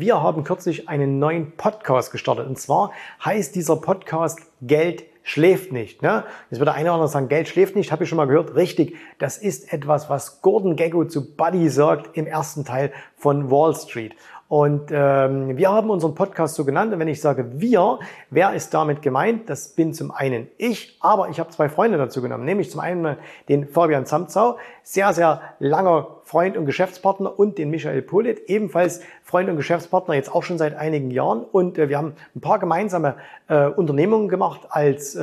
Wir haben kürzlich einen neuen Podcast gestartet. Und zwar heißt dieser Podcast Geld schläft nicht. Ne? Jetzt wird der eine oder andere sagen, Geld schläft nicht, habe ich schon mal gehört. Richtig, das ist etwas, was Gordon Gecko zu Buddy sagt im ersten Teil von Wall Street. Und ähm, wir haben unseren Podcast so genannt. Und wenn ich sage wir, wer ist damit gemeint? Das bin zum einen ich, aber ich habe zwei Freunde dazu genommen. Nämlich zum einen den Fabian Zamzau, sehr, sehr langer Freund und Geschäftspartner und den Michael Polit, ebenfalls Freund und Geschäftspartner, jetzt auch schon seit einigen Jahren. Und äh, wir haben ein paar gemeinsame äh, Unternehmungen gemacht als äh,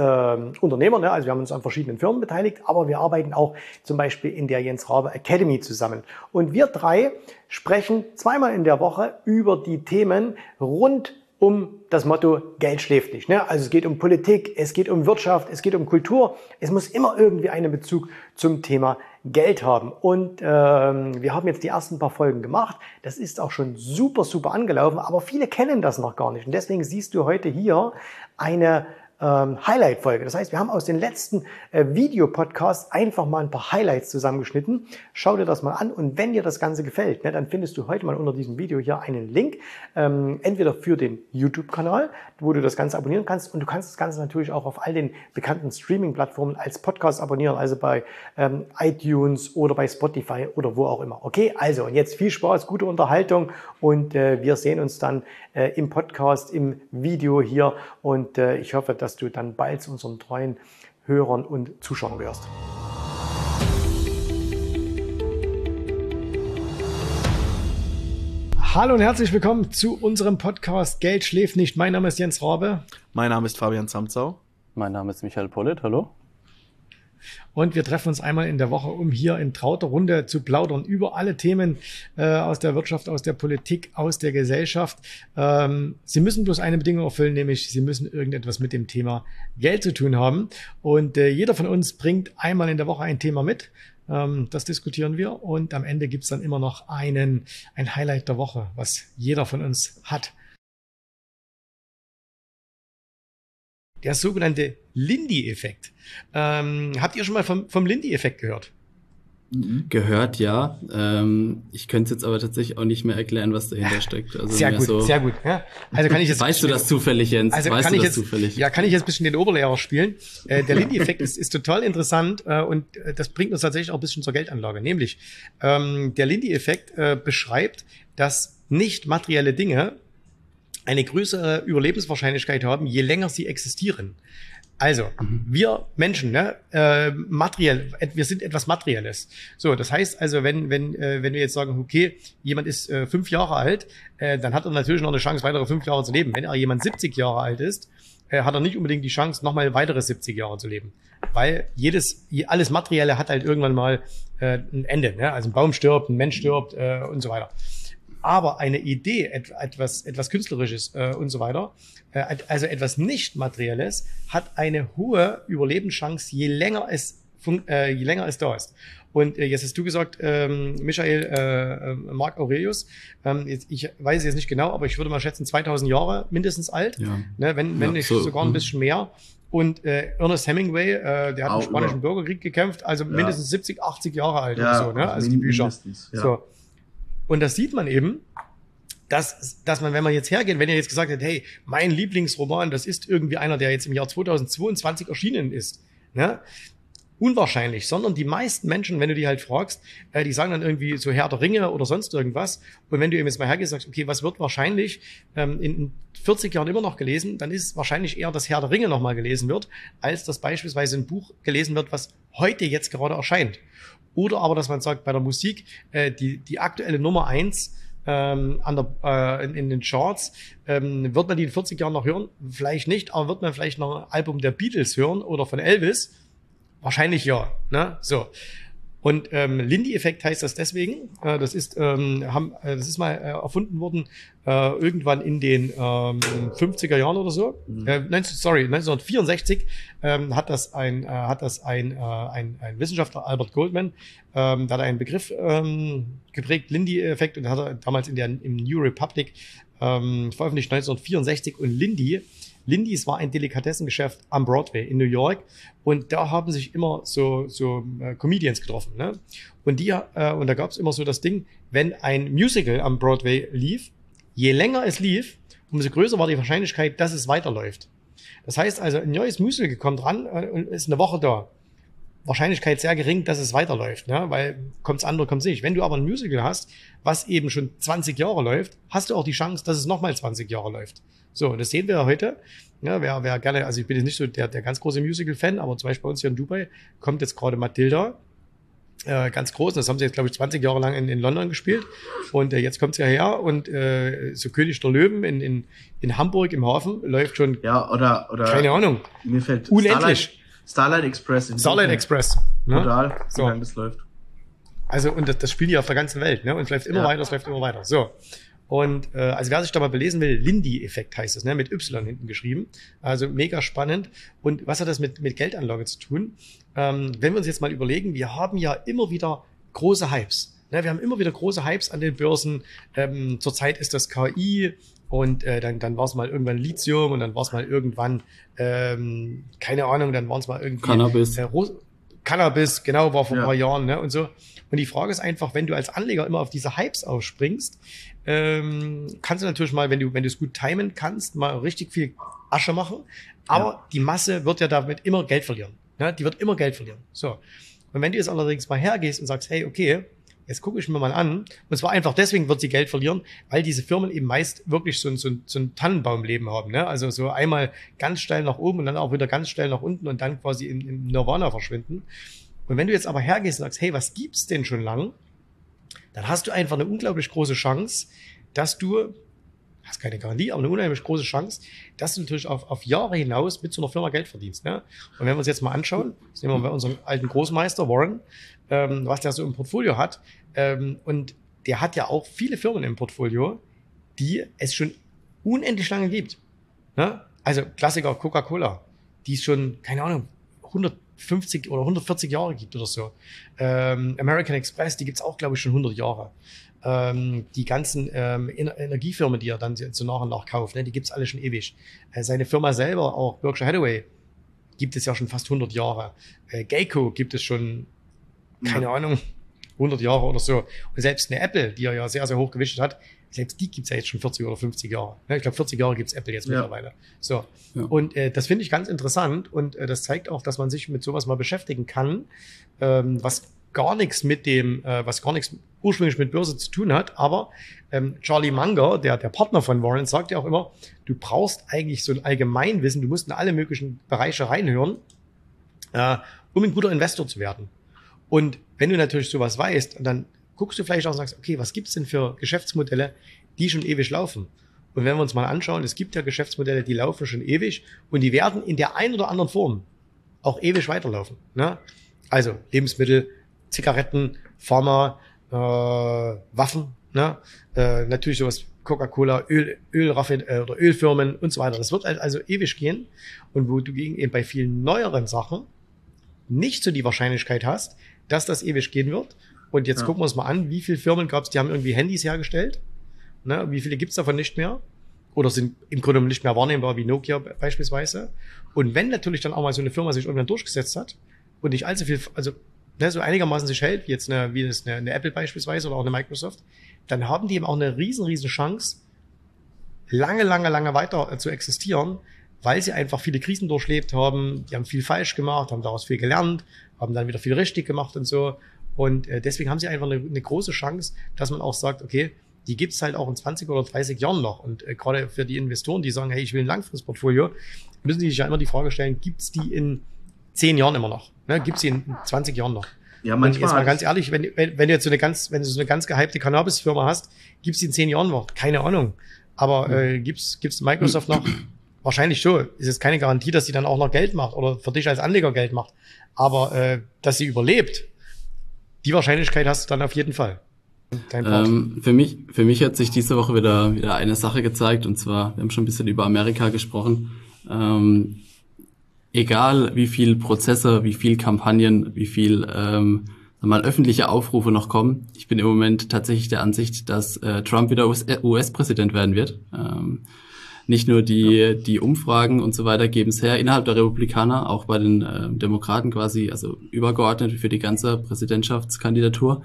Unternehmer. Ne? Also wir haben uns an verschiedenen Firmen beteiligt, aber wir arbeiten auch zum Beispiel in der Jens Rabe Academy zusammen. Und wir drei sprechen zweimal in der Woche über die Themen rund um das Motto Geld schläft nicht. Ne? Also es geht um Politik, es geht um Wirtschaft, es geht um Kultur. Es muss immer irgendwie einen Bezug zum Thema Geld haben. Und ähm, wir haben jetzt die ersten paar Folgen gemacht. Das ist auch schon super, super angelaufen, aber viele kennen das noch gar nicht. Und deswegen siehst du heute hier eine ähm, Highlight-Folge. Das heißt, wir haben aus den letzten äh, Videopodcasts einfach mal ein paar Highlights zusammengeschnitten. Schau dir das mal an und wenn dir das Ganze gefällt, ne, dann findest du heute mal unter diesem Video hier einen Link, ähm, entweder für den YouTube-Kanal, wo du das Ganze abonnieren kannst und du kannst das Ganze natürlich auch auf all den bekannten Streaming-Plattformen als Podcast abonnieren, also bei ähm, iTunes oder bei Spotify oder wo auch immer. Okay, also und jetzt viel Spaß, gute Unterhaltung und äh, wir sehen uns dann äh, im Podcast, im Video hier und äh, ich hoffe, dass dass du dann bald zu unseren treuen Hörern und Zuschauern wirst. Hallo und herzlich willkommen zu unserem Podcast Geld schläft nicht. Mein Name ist Jens Rabe. Mein Name ist Fabian Zamzau. Mein Name ist Michael Pollitt. Hallo. Und wir treffen uns einmal in der Woche, um hier in trauter Runde zu plaudern über alle Themen äh, aus der Wirtschaft, aus der Politik, aus der Gesellschaft. Ähm, Sie müssen bloß eine Bedingung erfüllen, nämlich Sie müssen irgendetwas mit dem Thema Geld zu tun haben. Und äh, jeder von uns bringt einmal in der Woche ein Thema mit. Ähm, das diskutieren wir. Und am Ende gibt's dann immer noch einen, ein Highlight der Woche, was jeder von uns hat. Der sogenannte Lindy-Effekt. Ähm, habt ihr schon mal vom, vom Lindy-Effekt gehört? Mhm. Gehört, ja. Ähm, ich könnte jetzt aber tatsächlich auch nicht mehr erklären, was dahinter steckt. Also sehr gut, so sehr gut. Ja. Also kann ich jetzt weißt du das zufällig, Jens? Also weißt kann ich jetzt, zufällig? Ja, kann ich jetzt ein bisschen den Oberlehrer spielen. Äh, der Lindy-Effekt ist, ist total interessant äh, und äh, das bringt uns tatsächlich auch ein bisschen zur Geldanlage. Nämlich, ähm, der Lindy-Effekt äh, beschreibt, dass nicht materielle Dinge eine größere Überlebenswahrscheinlichkeit haben, je länger sie existieren. Also, mhm. wir Menschen, ne, äh, materiell, wir sind etwas Materielles. So, das heißt also, wenn, wenn, äh, wenn wir jetzt sagen, okay, jemand ist äh, fünf Jahre alt, äh, dann hat er natürlich noch eine Chance, weitere fünf Jahre zu leben. Wenn er jemand 70 Jahre alt ist, äh, hat er nicht unbedingt die Chance, nochmal weitere 70 Jahre zu leben. Weil jedes, alles Materielle hat halt irgendwann mal äh, ein Ende. Ne? Also ein Baum stirbt, ein Mensch stirbt äh, und so weiter aber eine Idee, etwas, etwas Künstlerisches äh, und so weiter, äh, also etwas nicht Materielles, hat eine hohe Überlebenschance, je länger es, äh, je länger es da ist. Und äh, jetzt hast du gesagt, ähm, Michael, äh, äh, Mark Aurelius, ähm, jetzt, ich weiß es jetzt nicht genau, aber ich würde mal schätzen 2000 Jahre mindestens alt, ja. ne, wenn, wenn ja, nicht so, sogar ein mhm. bisschen mehr. Und äh, Ernest Hemingway, äh, der hat Auch im Spanischen über. Bürgerkrieg gekämpft, also ja. mindestens 70, 80 Jahre alt ja, oder so, ne? Also die Bücher. Ja. So. Und das sieht man eben, dass, dass man, wenn man jetzt hergeht, wenn ihr jetzt gesagt hättet, hey, mein Lieblingsroman, das ist irgendwie einer, der jetzt im Jahr 2022 erschienen ist, ne? Unwahrscheinlich, sondern die meisten Menschen, wenn du die halt fragst, äh, die sagen dann irgendwie so Herr der Ringe oder sonst irgendwas. Und wenn du eben jetzt mal hergehst, sagst, okay, was wird wahrscheinlich ähm, in 40 Jahren immer noch gelesen, dann ist wahrscheinlich eher, dass Herr der Ringe nochmal gelesen wird, als dass beispielsweise ein Buch gelesen wird, was heute jetzt gerade erscheint. Oder aber, dass man sagt, bei der Musik, äh, die, die aktuelle Nummer eins ähm, an der, äh, in, in den Charts, ähm, wird man die in 40 Jahren noch hören? Vielleicht nicht, aber wird man vielleicht noch ein Album der Beatles hören oder von Elvis? Wahrscheinlich ja. Ne? So. Und ähm, Lindy-Effekt heißt das deswegen. Äh, das ist ähm, haben, äh, das ist mal äh, erfunden worden äh, irgendwann in den ähm, 50er Jahren oder so. Mhm. Äh, 19, sorry, 1964 ähm, hat das ein äh, hat das ein, äh, ein, ein Wissenschaftler Albert Goldman, ähm, da hat er einen Begriff ähm, geprägt, Lindy-Effekt, und hat er damals in der im New Republic ähm, veröffentlicht 1964 und Lindy Lindy's war ein Delikatessengeschäft am Broadway in New York und da haben sich immer so, so äh, Comedians getroffen. Ne? Und, die, äh, und da gab es immer so das Ding, wenn ein Musical am Broadway lief, Je länger es lief, umso größer war die Wahrscheinlichkeit, dass es weiterläuft. Das heißt also, ein neues Musical kommt ran äh, und ist eine Woche da. Wahrscheinlichkeit sehr gering, dass es weiterläuft, ne? weil kommt's andere, kommt's nicht. Wenn du aber ein Musical hast, was eben schon 20 Jahre läuft, hast du auch die Chance, dass es nochmal 20 Jahre läuft. So, und das sehen wir heute. Ja, wer, wer gerne, also ich bin jetzt nicht so der, der ganz große Musical-Fan, aber zum Beispiel bei uns hier in Dubai kommt jetzt gerade Matilda, äh, ganz groß. Das haben sie jetzt, glaube ich, 20 Jahre lang in, in London gespielt. Und äh, jetzt kommt sie ja her und äh, so König der Löwen in, in, in Hamburg im Hafen läuft schon. Ja, oder, oder. Keine Ahnung. Mir fällt Unendlich. Starlight, Starlight Express. In Starlight Dubai. Express. Ne? Total, So. so lange das läuft. Also, und das, das spielen die auf der ganzen Welt, ne? Und es läuft immer Ja. weiter, es läuft immer weiter. So. Und äh, also wer sich da mal belesen will, Lindy-Effekt heißt es, ne? Mit Y hinten geschrieben. Also mega spannend. Und was hat das mit, mit Geldanlage zu tun? Ähm, wenn wir uns jetzt mal überlegen, wir haben ja immer wieder große Hypes. Ne? Wir haben immer wieder große Hypes an den Börsen. Ähm, zurzeit ist das KI und äh, dann, dann war es mal irgendwann Lithium und dann war es mal irgendwann, ähm, keine Ahnung, dann waren es mal irgendwie Cannabis. äh, Ros Cannabis, genau, war vor ein Ja. paar Jahren, ne? Und so. Und die Frage ist einfach, wenn du als Anleger immer auf diese Hypes aufspringst, ähm, kannst du natürlich mal, wenn du, wenn du es gut timen kannst, mal richtig viel Asche machen. Aber Ja. die Masse wird ja damit immer Geld verlieren. Ne? Die wird immer Geld verlieren. So. Und wenn du jetzt allerdings mal hergehst und sagst, hey, okay, jetzt gucke ich mir mal an, und zwar einfach deswegen wird sie Geld verlieren, weil diese Firmen eben meist wirklich so ein, so ein, so ein Tannenbaumleben haben. Ne? Also so einmal ganz steil nach oben und dann auch wieder ganz steil nach unten und dann quasi im, im Nirvana verschwinden. Und wenn du jetzt aber hergehst und sagst, hey, was gibt's denn schon lang? Dann hast du einfach eine unglaublich große Chance, dass du, hast keine Garantie, aber eine unheimlich große Chance, dass du natürlich auf, auf Jahre hinaus mit so einer Firma Geld verdienst. Ne? Und wenn wir uns jetzt mal anschauen, das nehmen wir bei unserem alten Großmeister Warren, ähm, was der so im Portfolio hat, ähm, und der hat ja auch viele Firmen im Portfolio, die es schon unendlich lange gibt. Ne? Also Klassiker Coca-Cola, die es schon, keine Ahnung, 150 oder 140 Jahre gibt oder so. Ähm, American Express, die gibt's auch, glaube ich, schon 100 Jahre. Ähm, die ganzen ähm, Ener- Energiefirmen, die er dann so nach und nach kauft, ne, die gibt's alle schon ewig. Äh, seine Firma selber, auch Berkshire Hathaway, gibt es ja schon fast 100 Jahre. Äh, Geico gibt es schon, keine Ahnung, 100 Jahre oder so. Und selbst eine Apple, die er ja sehr, sehr hoch gewichtet hat, selbst die gibt's ja jetzt schon 40 oder 50 Jahre. Ich glaube, 40 Jahre gibt's Apple jetzt Ja. mittlerweile. So. Ja. Und äh, das finde ich ganz interessant und äh, das zeigt auch, dass man sich mit sowas mal beschäftigen kann, ähm, was gar nichts mit dem, äh, was gar nichts ursprünglich mit Börse zu tun hat. Aber ähm, Charlie Munger, der, der Partner von Warren, sagt ja auch immer, du brauchst eigentlich so ein Allgemeinwissen, du musst in alle möglichen Bereiche reinhören, äh, um ein guter Investor zu werden. Und wenn du natürlich sowas weißt, dann guckst du vielleicht auch und sagst, okay, was gibt's denn für Geschäftsmodelle, die schon ewig laufen? Und wenn wir uns mal anschauen, es gibt ja Geschäftsmodelle, die laufen schon ewig und die werden in der einen oder anderen Form auch ewig weiterlaufen. Ne? Also Lebensmittel, Zigaretten, Pharma, äh, Waffen, ne? äh, natürlich sowas Coca-Cola, Öl, Ölraffin äh, oder Ölfirmen und so weiter. Das wird halt also ewig gehen. Und wo du gegen eben bei vielen neueren Sachen nicht so die Wahrscheinlichkeit hast, dass das ewig gehen wird. Und jetzt Ja. gucken wir uns mal an, wie viele Firmen gab es, die haben irgendwie Handys hergestellt. Ne? Wie viele gibt's davon nicht mehr? Oder sind im Grunde genommen nicht mehr wahrnehmbar, wie Nokia beispielsweise. Und wenn natürlich dann auch mal so eine Firma sich irgendwann durchgesetzt hat und nicht allzu viel, also ne, so einigermaßen sich hält, wie jetzt eine, wie das eine, eine Apple beispielsweise oder auch eine Microsoft, dann haben die eben auch eine riesen, riesen Chance, lange, lange, lange weiter äh, zu existieren, weil sie einfach viele Krisen durchlebt haben, die haben viel falsch gemacht, haben daraus viel gelernt, haben dann wieder viel richtig gemacht und so. Und äh, deswegen haben sie einfach eine, eine große Chance, dass man auch sagt, okay, die gibt's halt auch in 20 oder 30 Jahren noch. Und äh, gerade für die Investoren, die sagen, hey, ich will ein Langfristportfolio, müssen die sich ja immer die Frage stellen, gibt's die in 10 Jahren immer noch? Ne? Gibt's die in 20 Jahren noch? Ja, Und manchmal. jetzt mal ganz ehrlich, wenn, wenn, wenn du jetzt so eine ganz, wenn du so eine ganz gehypte Cannabis-Firma hast, gibt's die in zehn Jahren noch? Keine Ahnung. Aber äh, gibt's gibt's Microsoft noch? Wahrscheinlich schon. Ist jetzt keine Garantie, dass sie dann auch noch Geld macht oder für dich als Anleger Geld macht. Aber äh, dass sie überlebt, die Wahrscheinlichkeit hast du dann auf jeden Fall. Ähm, für mich, für mich hat sich diese Woche wieder, wieder eine Sache gezeigt, und zwar, wir haben schon ein bisschen über Amerika gesprochen. Ähm, egal wie viel Prozesse, wie viel Kampagnen, wie viel ähm, mal, öffentliche Aufrufe noch kommen, ich bin im Moment tatsächlich der Ansicht, dass äh, Trump wieder US- äh, US-Präsident werden wird. Ähm, nicht nur die, die Umfragen und so weiter geben es her, innerhalb der Republikaner, auch bei den äh, Demokraten quasi, also übergeordnet für die ganze Präsidentschaftskandidatur.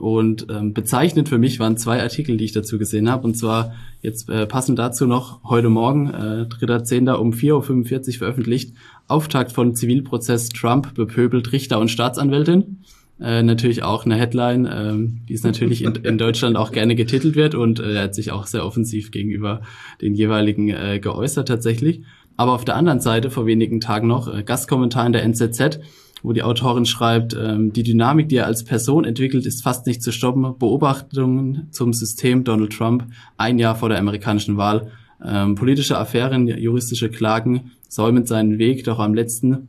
Und ähm, bezeichnend für mich waren zwei Artikel, die ich dazu gesehen habe. Und zwar jetzt äh, passend dazu noch heute Morgen, äh, 3.10. um 4.45 Uhr veröffentlicht, Auftakt von Zivilprozess Trump bepöbelt Richter und Staatsanwältin. Äh, natürlich auch eine Headline, ähm, die es natürlich in, in Deutschland auch gerne getitelt wird und äh, er hat sich auch sehr offensiv gegenüber den jeweiligen äh, geäußert tatsächlich. Aber auf der anderen Seite vor wenigen Tagen noch äh, Gastkommentar in der NZZ, wo die Autorin schreibt, ähm, die Dynamik, die er als Person entwickelt, ist fast nicht zu stoppen. Beobachtungen zum System Donald Trump ein Jahr vor der amerikanischen Wahl. Ähm, politische Affären, juristische Klagen säumen seinen Weg, doch am letzten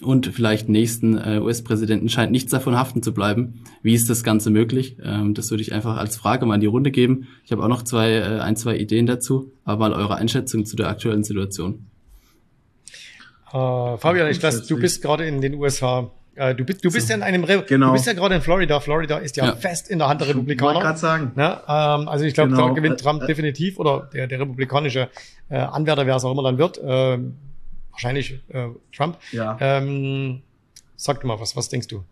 und vielleicht nächsten äh, US-Präsidenten scheint nichts davon haften zu bleiben. Wie ist das Ganze möglich? Ähm, das würde ich einfach als Frage mal in die Runde geben. Ich habe auch noch zwei, äh, ein, zwei Ideen dazu, aber mal eure Einschätzung zu der aktuellen Situation. Uh, Fabian, ich weiß, du bist gerade in den USA. Uh, du bist, du bist so, ja in einem, Re genau. du bist ja gerade in Florida. Florida ist ja, ja. fest in der Hand der Republikaner. Ich gerade sagen. Ja, ähm, also ich glaube, genau. da gewinnt Trump äh, definitiv oder der, der republikanische äh, Anwärter, wer es auch immer dann wird, äh, wahrscheinlich äh, Trump. Ja. Ähm, sag mal, was, was denkst du?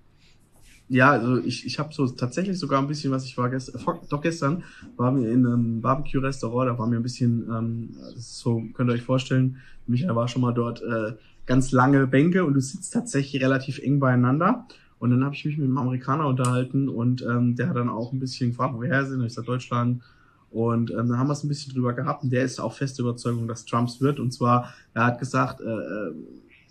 Ja, also ich, ich habe so tatsächlich sogar ein bisschen, was ich war gestern, doch gestern waren wir in einem Barbecue-Restaurant, da waren wir ein bisschen, ähm, so, könnt ihr euch vorstellen, Michael war schon mal dort, äh, ganz lange Bänke und du sitzt tatsächlich relativ eng beieinander. Und dann habe ich mich mit einem Amerikaner unterhalten und ähm, der hat dann auch ein bisschen gefragt, wo wir her sind. Ich sag Deutschland. Und ähm, dann haben wir es ein bisschen drüber gehabt und der ist auch feste Überzeugung, dass Trumps wird. Und zwar, er hat gesagt, äh, äh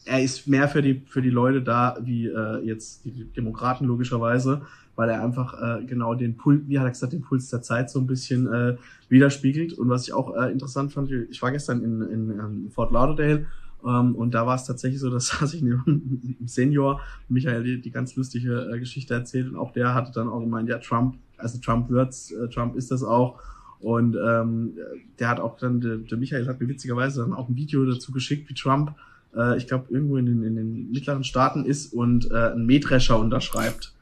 er ist mehr für die, für die Leute da, wie äh, jetzt die Demokraten logischerweise, weil er einfach äh, genau den Puls, wie hat er gesagt, den Puls der Zeit so ein bisschen äh, widerspiegelt. Und was ich auch äh, interessant fand, ich war gestern in, in, in Fort Lauderdale ähm, und da war es tatsächlich so, dass saß ich neben einem Senior, Michael, die, die ganz lustige äh, Geschichte erzählt und auch der hatte dann auch gemeint, ja, Trump, also Trump wird's, äh, Trump ist das auch. Und ähm, der hat auch dann, der, der Michael hat mir witzigerweise dann auch ein Video dazu geschickt, wie Trump äh, ich glaube, irgendwo in den, in den mittleren Staaten ist und äh, ein Mähdrescher unterschreibt.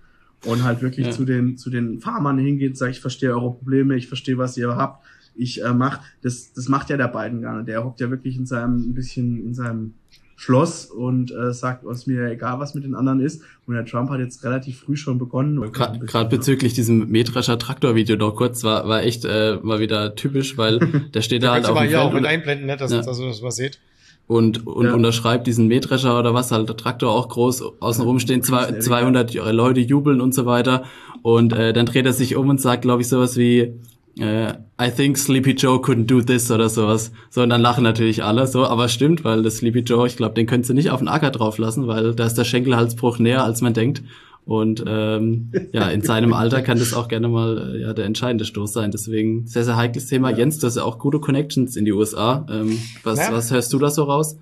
Und halt wirklich ja. zu den, zu den Farmern hingeht, sagt, ich verstehe eure Probleme, ich verstehe, was ihr habt, ich äh, mach, das, das macht ja der Biden gar nicht. Der hockt ja wirklich in seinem, ein bisschen in seinem Schloss und äh, sagt, es mir egal, was mit den anderen ist. Und der Trump hat jetzt relativ früh schon begonnen. Gerade bezüglich diesem Mähdrescher Traktor-Video noch kurz, war, war echt äh, mal wieder typisch, weil der steht da halt auf dem Feld. auch mit einblenden, ne, dass, ja. dass, dass, was seht und, und ja. unterschreibt diesen Mähdrescher oder was, halt der Traktor auch groß, außenrum stehen zwei, 200 Leute jubeln und so weiter und äh, dann dreht er sich um und sagt, glaube ich, sowas wie äh, I think Sleepy Joe couldn't do this oder sowas. So, und dann lachen natürlich alle so, aber stimmt, weil das Sleepy Joe, ich glaube, den könntest du nicht auf den Acker drauf lassen, weil da ist der Schenkelhalsbruch näher, als man denkt. Und ähm, ja, in seinem Alter kann das auch gerne mal äh, ja, der entscheidende Stoß sein. Deswegen sehr, sehr heikles Thema. Jens, du hast ja auch gute Connections in die USA. Ähm, was, ja. was hörst du da so raus?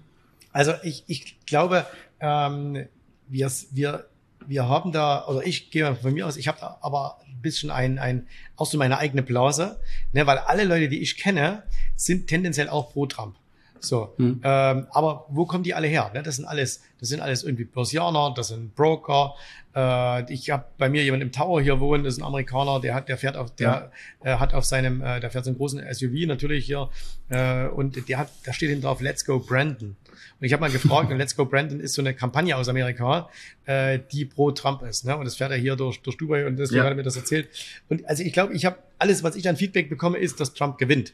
Also ich, ich glaube, ähm, wir, wir, wir haben da, oder ich gehe von mir aus, ich habe da aber ein bisschen ein, ein, auch so meine eigene Blase, ne, weil alle Leute, die ich kenne, sind tendenziell auch pro Trump. So, hm. ähm, aber wo kommen die alle her? Ne? Das sind alles, das sind alles irgendwie Börsianer, das sind Broker. Äh, ich habe bei mir jemand im Tower hier wohnen, das ist ein Amerikaner, der hat, der fährt auf, der ja. äh, hat auf seinem, äh, der fährt so einen großen SUV natürlich hier äh, und der hat, da steht hinten drauf Let's Go Brandon. Und ich habe mal gefragt, und Let's Go Brandon ist so eine Kampagne aus Amerika, äh, die pro Trump ist. Ne? Und das fährt er hier durch, durch Dubai und deswegen ja. hat er mir das erzählt. Und also ich glaube, ich habe alles, was ich an Feedback bekomme, ist, dass Trump gewinnt.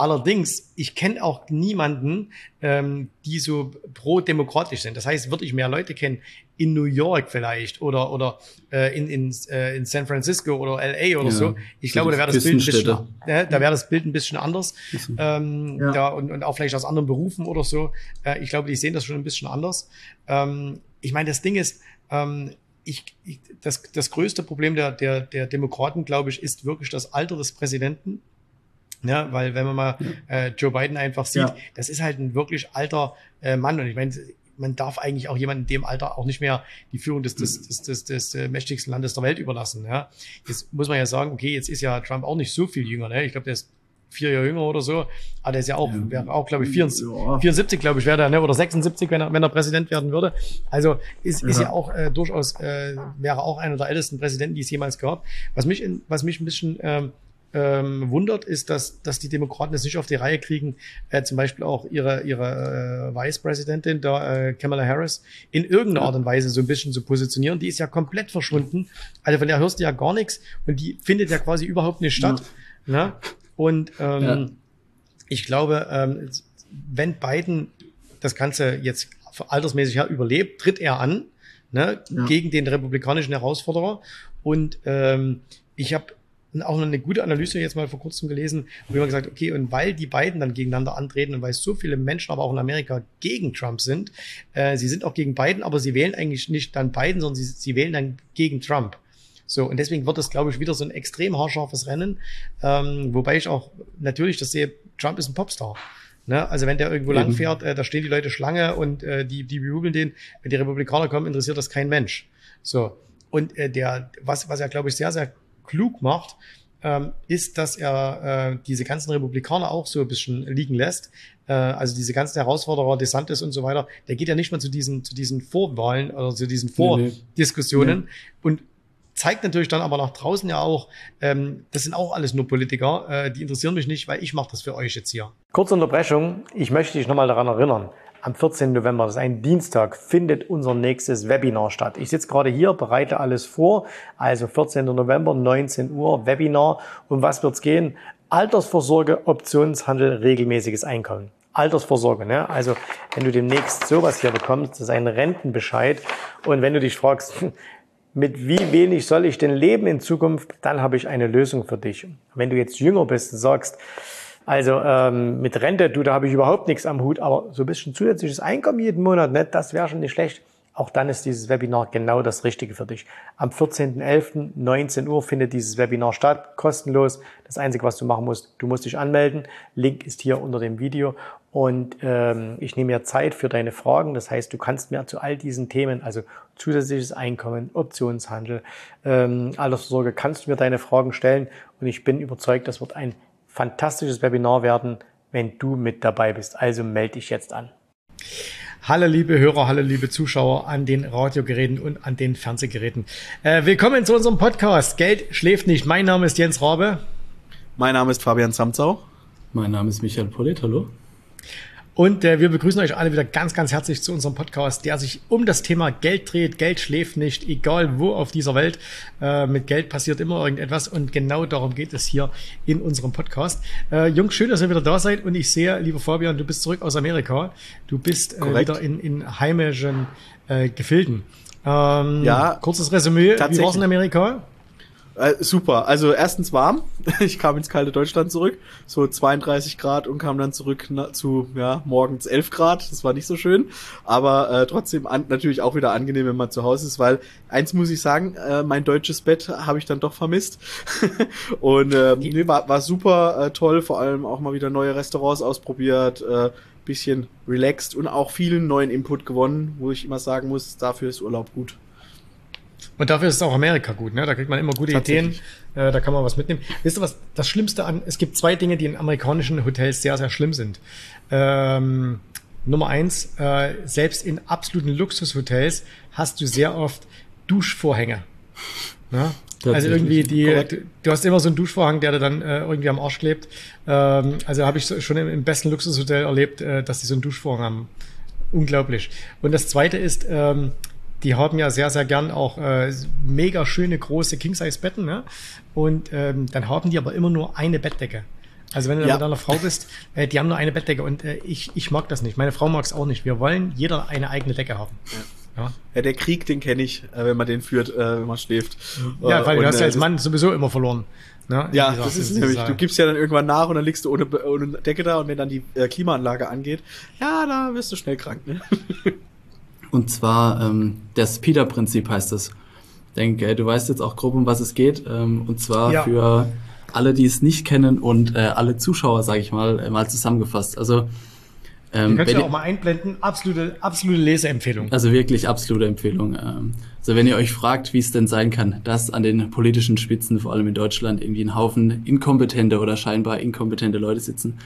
Allerdings, ich kenne auch niemanden, ähm, die so pro-demokratisch sind. Das heißt, würde ich mehr Leute kennen in New York vielleicht oder oder äh, in in, äh, in San Francisco oder LA oder ja, so. Ich glaube, da wäre das Bild ein bisschen, äh, da wäre das Bild ein bisschen anders. Ähm, ja. da, und, und auch vielleicht aus anderen Berufen oder so. Äh, ich glaube, die sehen das schon ein bisschen anders. Ähm, ich meine, das Ding ist, ähm, ich, ich, das, das größte Problem der, der, der Demokraten, glaube ich, ist wirklich das Alter des Präsidenten. Ja, weil wenn man mal äh, Joe Biden einfach sieht, ja. das ist halt ein wirklich alter äh, Mann. Und ich meine, man darf eigentlich auch jemanden in dem Alter auch nicht mehr die Führung des, des, des, des, des äh, mächtigsten Landes der Welt überlassen. Ja. Jetzt muss man ja sagen, okay, jetzt ist ja Trump auch nicht so viel jünger. Ne? Ich glaube, der ist vier Jahre jünger oder so. Aber der ist ja auch, ja. wäre auch, glaube ich, 74, ja. 74, glaube ich, wäre der, ne? oder 76, wenn er, wenn er Präsident werden würde. Also ist, ja. ist ja auch äh, durchaus, äh, wäre auch einer der ältesten Präsidenten, die es jemals gab. Was mich, in, was mich ein bisschen ähm, ähm, wundert, ist, dass, dass die Demokraten es nicht auf die Reihe kriegen, äh, zum Beispiel auch ihre, ihre äh, Vice-Präsidentin, da, äh, Kamala Harris, in irgendeiner Art und Weise so ein bisschen zu positionieren. Die ist ja komplett verschwunden. Also von der hörst du ja gar nichts und die findet ja quasi überhaupt nicht statt. Ja. Ne? Und ähm, ja. ich glaube, ähm, wenn Biden das Ganze jetzt altersmäßig überlebt, tritt er an ne, ja. gegen den republikanischen Herausforderer. Und ähm, ich habe auch noch eine gute Analyse jetzt mal vor kurzem gelesen, wo jemand gesagt, okay, und weil die beiden dann gegeneinander antreten und weil so viele Menschen aber auch in Amerika gegen Trump sind, äh, sie sind auch gegen Biden, aber sie wählen eigentlich nicht dann Biden, sondern sie, sie wählen dann gegen Trump. So, und deswegen wird das, glaube ich, wieder so ein extrem haarscharfes Rennen. Ähm, wobei ich auch natürlich das sehe, Trump ist ein Popstar. Ne? Also wenn der irgendwo lang fährt, äh, da stehen die Leute Schlange und äh, die, die bejubeln den. Wenn die Republikaner kommen, interessiert das kein Mensch. So. Und äh, der, was, was er, glaube ich, sehr, sehr klug macht, ähm, ist, dass er äh, diese ganzen Republikaner auch so ein bisschen liegen lässt. Äh, also diese ganzen Herausforderer, DeSantis und so weiter, der geht ja nicht mal zu diesen, zu diesen Vorwahlen oder zu diesen Vordiskussionen nee, nee. und zeigt natürlich dann aber nach draußen ja auch, ähm, das sind auch alles nur Politiker, äh, die interessieren mich nicht, weil ich mache das für euch jetzt hier. Kurze Unterbrechung, ich möchte dich nochmal daran erinnern. Am 14. November, das ist ein Dienstag, findet unser nächstes Webinar statt. Ich sitze gerade hier, bereite alles vor. Also 14. November, 19 Uhr, Webinar. Um was wird's gehen? Altersvorsorge, Optionshandel, regelmäßiges Einkommen. Altersvorsorge, ne? Also wenn du demnächst sowas hier bekommst, das ist ein Rentenbescheid. Und wenn du dich fragst, mit wie wenig soll ich denn leben in Zukunft, dann habe ich eine Lösung für dich. Wenn du jetzt jünger bist und sagst, also ähm, mit Rente, du, da habe ich überhaupt nichts am Hut, aber so ein bisschen zusätzliches Einkommen jeden Monat, ne, das wäre schon nicht schlecht. Auch dann ist dieses Webinar genau das Richtige für dich. Am 14.11. 19 Uhr findet dieses Webinar statt, kostenlos. Das Einzige, was du machen musst, du musst dich anmelden. Link ist hier unter dem Video. Und ähm, ich nehme mir Zeit für deine Fragen. Das heißt, du kannst mir zu all diesen Themen, also zusätzliches Einkommen, Optionshandel, ähm, Altersvorsorge, kannst du mir deine Fragen stellen. Und ich bin überzeugt, das wird ein fantastisches Webinar werden, wenn du mit dabei bist. Also melde dich jetzt an. Hallo liebe Hörer, hallo liebe Zuschauer an den Radiogeräten und an den Fernsehgeräten. Äh, willkommen zu unserem Podcast Geld schläft nicht. Mein Name ist Jens Rabe. Mein Name ist Fabian Samzau. Mein Name ist Michael Polit. Hallo. Und äh, wir begrüßen euch alle wieder ganz, ganz herzlich zu unserem Podcast, der sich um das Thema Geld dreht. Geld schläft nicht, egal wo auf dieser Welt. Äh, mit Geld passiert immer irgendetwas und genau darum geht es hier in unserem Podcast. Äh, Jungs, schön, dass ihr wieder da seid und ich sehe, lieber Fabian, du bist zurück aus Amerika. Du bist äh, wieder in, in heimischen äh, Gefilden. Ähm, ja. Kurzes Resümee, wie war es in Amerika? Äh, super. Also erstens warm. Ich kam ins kalte Deutschland zurück, so 32 Grad und kam dann zurück zu ja morgens 11 Grad. Das war nicht so schön, aber äh, trotzdem an, natürlich auch wieder angenehm, wenn man zu Hause ist, weil eins muss ich sagen, äh, mein deutsches Bett habe ich dann doch vermisst und äh, nee, war, war super äh, toll. Vor allem auch mal wieder neue Restaurants ausprobiert. Äh, bisschen relaxed und auch vielen neuen Input gewonnen, wo ich immer sagen muss, dafür ist Urlaub gut. Und dafür ist auch Amerika gut, ne? Da kriegt man immer gute Ideen, äh, da kann man was mitnehmen. Wisst ihr was? Das Schlimmste an, es gibt zwei Dinge, die in amerikanischen Hotels sehr, sehr schlimm sind. Ähm, Nummer eins, äh, selbst in absoluten Luxushotels hast du sehr oft Duschvorhänge. Ne? Also irgendwie die, du, du, hast immer so einen Duschvorhang, der dir dann äh, irgendwie am Arsch klebt. Ähm, also habe ich so, schon im, im, besten Luxushotel erlebt, äh, dass die so einen Duschvorhang haben. Unglaublich. Und das zweite ist, ähm, die haben ja sehr, sehr gern auch äh, mega schöne große King-Size-Betten. Ne? Und ähm, dann haben die aber immer nur eine Bettdecke. Also wenn du ja. mit einer Frau bist, äh, die haben nur eine Bettdecke und äh, ich, ich mag das nicht. Meine Frau mag es auch nicht. Wir wollen jeder eine eigene Decke haben. Ja. Ja. ja der Krieg, den kenne ich, äh, wenn man den führt, äh, wenn man schläft. Ja, weil und, du hast ja als Mann sowieso immer verloren. Ne? Ja, das ist nämlich, du gibst ja dann irgendwann nach und dann liegst du ohne, ohne Decke da und wenn dann die äh, Klimaanlage angeht, ja, da wirst du schnell krank. Ne? Und zwar ähm, der Speeder-Prinzip heißt es. Ich denke, du weißt jetzt auch grob, um was es geht. Ähm, und zwar ja. für alle, die es nicht kennen und äh, alle Zuschauer, sage ich mal, äh, mal zusammengefasst. Also ähm, kannst du auch mal einblenden. Absolute, absolute Leseempfehlung. Also wirklich absolute Empfehlung. Ähm, also wenn ihr euch fragt, wie es denn sein kann, dass an den politischen Spitzen, vor allem in Deutschland, irgendwie ein Haufen inkompetente oder scheinbar inkompetente Leute sitzen,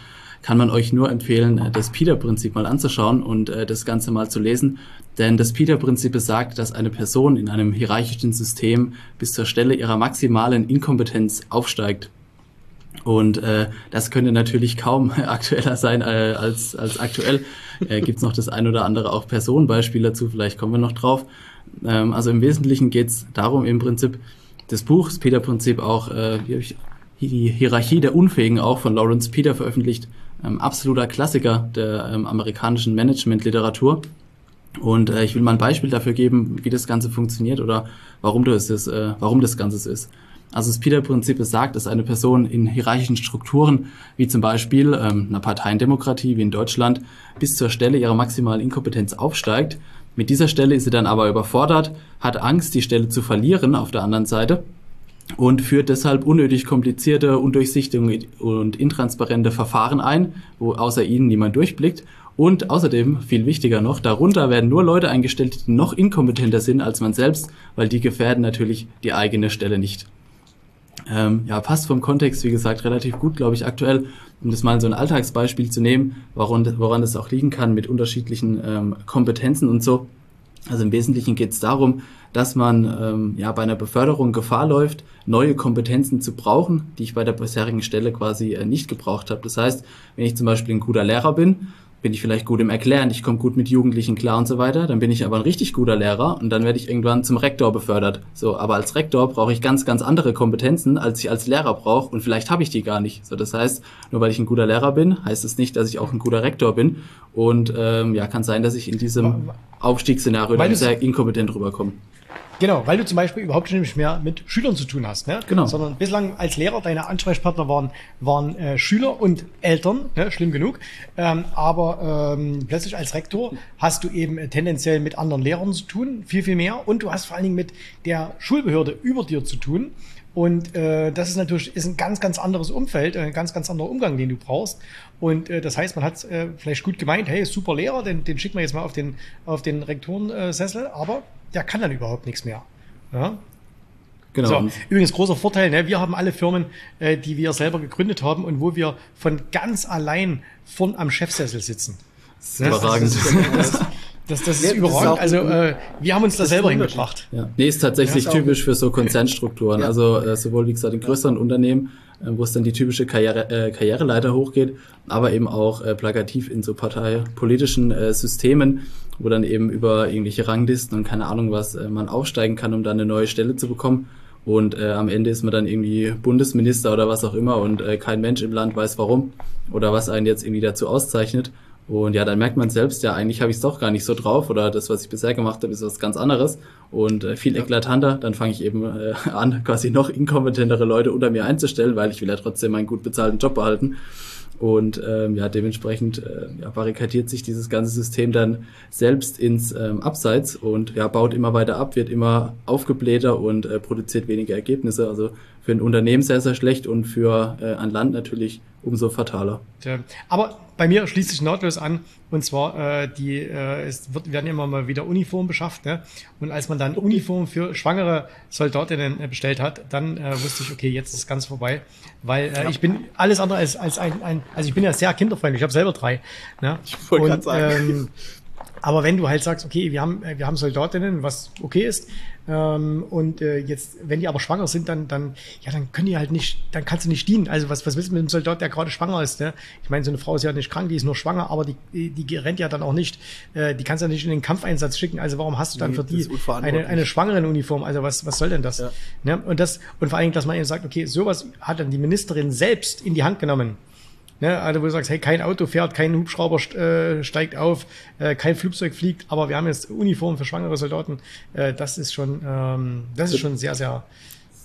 kann man euch nur empfehlen, äh, das Peter-Prinzip mal anzuschauen und äh, das Ganze mal zu lesen. Denn das Peter-Prinzip besagt, dass eine Person in einem hierarchischen System bis zur Stelle ihrer maximalen Inkompetenz aufsteigt. Und äh, das könnte natürlich kaum aktueller sein äh, als, als aktuell. Äh, Gibt noch das ein oder andere auch Personenbeispiel dazu, vielleicht kommen wir noch drauf. Ähm, also im Wesentlichen geht es darum, im Prinzip das Buch, das Peter-Prinzip auch, äh, wie habe ich die Hierarchie der Unfähigen auch von Lawrence Peter veröffentlicht. Ähm, absoluter Klassiker der ähm, amerikanischen Management-Literatur. Und äh, ich will mal ein Beispiel dafür geben, wie das Ganze funktioniert oder warum das, ist, äh, warum das Ganze ist. Also das Peter-Prinzip besagt, dass eine Person in hierarchischen Strukturen, wie zum Beispiel ähm, einer Parteiendemokratie wie in Deutschland, bis zur Stelle ihrer maximalen Inkompetenz aufsteigt. Mit dieser Stelle ist sie dann aber überfordert, hat Angst, die Stelle zu verlieren auf der anderen Seite und führt deshalb unnötig komplizierte, undurchsichtige und intransparente Verfahren ein, wo außer ihnen niemand durchblickt. Und außerdem, viel wichtiger noch, darunter werden nur Leute eingestellt, die noch inkompetenter sind als man selbst, weil die gefährden natürlich die eigene Stelle nicht. Ähm, ja, passt vom Kontext, wie gesagt, relativ gut, glaube ich, aktuell, um das mal so ein Alltagsbeispiel zu nehmen, woran, woran das auch liegen kann mit unterschiedlichen ähm, Kompetenzen und so. Also im Wesentlichen geht es darum, dass man ähm, ja bei einer Beförderung Gefahr läuft, neue Kompetenzen zu brauchen, die ich bei der bisherigen Stelle quasi äh, nicht gebraucht habe. Das heißt, wenn ich zum Beispiel ein guter Lehrer bin, bin ich vielleicht gut im Erklären, ich komme gut mit Jugendlichen klar und so weiter, dann bin ich aber ein richtig guter Lehrer und dann werde ich irgendwann zum Rektor befördert. So, aber als Rektor brauche ich ganz, ganz andere Kompetenzen, als ich als Lehrer brauche und vielleicht habe ich die gar nicht. So, das heißt, nur weil ich ein guter Lehrer bin, heißt es das nicht, dass ich auch ein guter Rektor bin und ähm, ja, kann sein, dass ich in diesem Aufstiegsszenario dann sehr inkompetent rüberkomme. Genau, weil du zum Beispiel überhaupt nicht mehr mit Schülern zu tun hast, ne? Genau. Sondern bislang als Lehrer deine Ansprechpartner waren, waren äh, Schüler und Eltern, ne? schlimm genug. Ähm, aber ähm, plötzlich als Rektor hast du eben äh, tendenziell mit anderen Lehrern zu tun, viel, viel mehr. Und du hast vor allen Dingen mit der Schulbehörde über dir zu tun. Und äh, das ist natürlich ist ein ganz, ganz anderes Umfeld, ein ganz, ganz anderer Umgang, den du brauchst. Und äh, das heißt, man hat äh, vielleicht gut gemeint, hey, super Lehrer, den, den schicken wir jetzt mal auf den, auf den Rektorensessel, aber der kann dann überhaupt nichts mehr. Ja? Genau. So, übrigens großer Vorteil, ne? wir haben alle Firmen, äh, die wir selber gegründet haben und wo wir von ganz allein vorn am Chefsessel sitzen. Das ist überragend. Das, das, das, das ist überragend. Also äh, wir haben uns da selber hingebracht. Ja. Nee, ist tatsächlich ja, ist typisch für so Konzernstrukturen. Ja. Also äh, sowohl, wie gesagt, in größeren Unternehmen, äh, wo es dann die typische Karriere, äh, Karriereleiter hochgeht, aber eben auch äh, plakativ in so parteipolitischen äh, Systemen, wo dann eben über irgendwelche Ranglisten und keine Ahnung was äh, man aufsteigen kann, um dann eine neue Stelle zu bekommen. Und äh, am Ende ist man dann irgendwie Bundesminister oder was auch immer und äh, kein Mensch im Land weiß warum oder was einen jetzt irgendwie dazu auszeichnet. Und ja, dann merkt man selbst, ja, eigentlich habe ich es doch gar nicht so drauf oder das, was ich bisher gemacht habe, ist was ganz anderes und äh, viel eklatanter. Dann fange ich eben äh, an, quasi noch inkompetentere Leute unter mir einzustellen, weil ich will ja trotzdem meinen gut bezahlten Job behalten. Und ähm, ja, dementsprechend äh, ja, barrikadiert sich dieses ganze System dann selbst ins ähm, Abseits und ja, baut immer weiter ab, wird immer aufgeblähter und äh, produziert weniger Ergebnisse. Also für ein Unternehmen sehr, sehr schlecht und für äh, ein Land natürlich umso fataler. Ja, aber bei mir schließt sich nahtlos an, und zwar äh, die, äh, es wird, werden immer mal wieder Uniformen beschafft, ne? Und als man dann Uniformen für schwangere Soldatinnen äh, bestellt hat, dann äh, wusste ich, okay, jetzt ist ganz vorbei, weil äh, ich bin alles andere als, als ein, ein, also ich bin ja sehr kinderfreundlich, ich habe selber drei. Ne? Ich wollte gerade sagen. Ähm, aber wenn du halt sagst, okay, wir haben, wir haben Soldatinnen, was okay ist, ähm, und äh, jetzt, wenn die aber schwanger sind, dann, dann, ja, dann können die halt nicht, dann kannst du nicht dienen. Also was, was willst du mit einem Soldat, der gerade schwanger ist? Ne? Ich meine, so eine Frau ist ja nicht krank, die ist nur schwanger, aber die, die rennt ja dann auch nicht, äh, die kannst du ja nicht in den Kampfeinsatz schicken. Also warum hast du dann nee, für die eine, eine schwangeren Uniform? Also was, was soll denn das? Ja. Ne? Und das, und vor allen Dingen, dass man eben sagt, okay, sowas hat dann die Ministerin selbst in die Hand genommen. Ne, also wo du sagst, hey, kein Auto fährt, kein Hubschrauber äh, steigt auf, äh, kein Flugzeug fliegt, aber wir haben jetzt Uniformen für schwangere Soldaten. Äh, das ist schon, ähm, das ist schon sehr, sehr